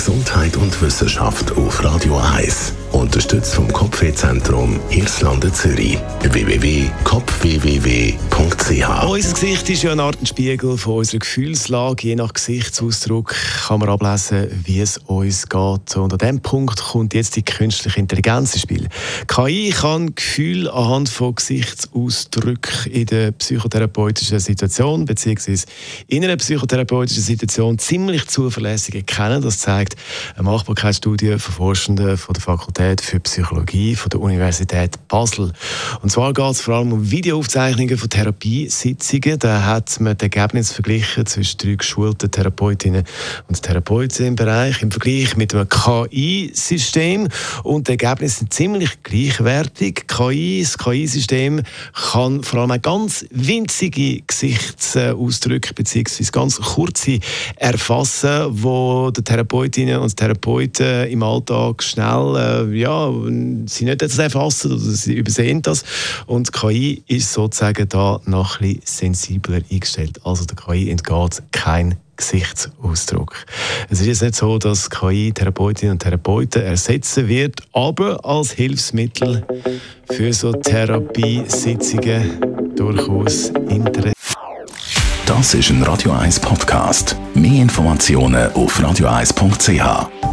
Gesundheit und Wissenschaft auf Radio 1. Unterstützt vom Kopfwehzentrum Irlande Zürich. www.kopfwww.ch Unser Gesicht ist ja eine Art Spiegel von unserer Gefühlslage. Je nach Gesichtsausdruck kann man ablesen, wie es uns geht. Und an diesem Punkt kommt jetzt die künstliche Intelligenz ins Spiel. KI kann Gefühle anhand von Gesichtsausdrücken in der psychotherapeutischen Situation bzw. in einer psychotherapeutischen Situation ziemlich zuverlässig erkennen. Das zeigt eine Machbarkeitsstudie von Forschenden von der Fakultät für Psychologie von der Universität Basel. Und zwar geht es vor allem um Videoaufzeichnungen von Therapiesitzungen. Da hat man das Ergebnis verglichen zwischen drei geschulten Therapeutinnen und Therapeuten im Bereich im Vergleich mit einem KI-System. Und die Ergebnisse sind ziemlich gleichwertig. KI, das KI-System kann vor allem ganz winzige Gesichtsausdrücke bzw. ganz kurze erfassen, wo die Therapeutinnen und Therapeuten im Alltag schnell äh, ja, sie nicht das erfassen oder sie übersehen das. Und KI ist sozusagen da noch ein bisschen sensibler eingestellt. Also der KI entgeht kein Gesichtsausdruck. Es ist jetzt nicht so, dass KI Therapeutinnen und Therapeuten ersetzen wird, aber als Hilfsmittel für so Therapiesitzungen durchaus interessant. Das ist ein Radio 1 Podcast. Mehr Informationen auf radio1.ch.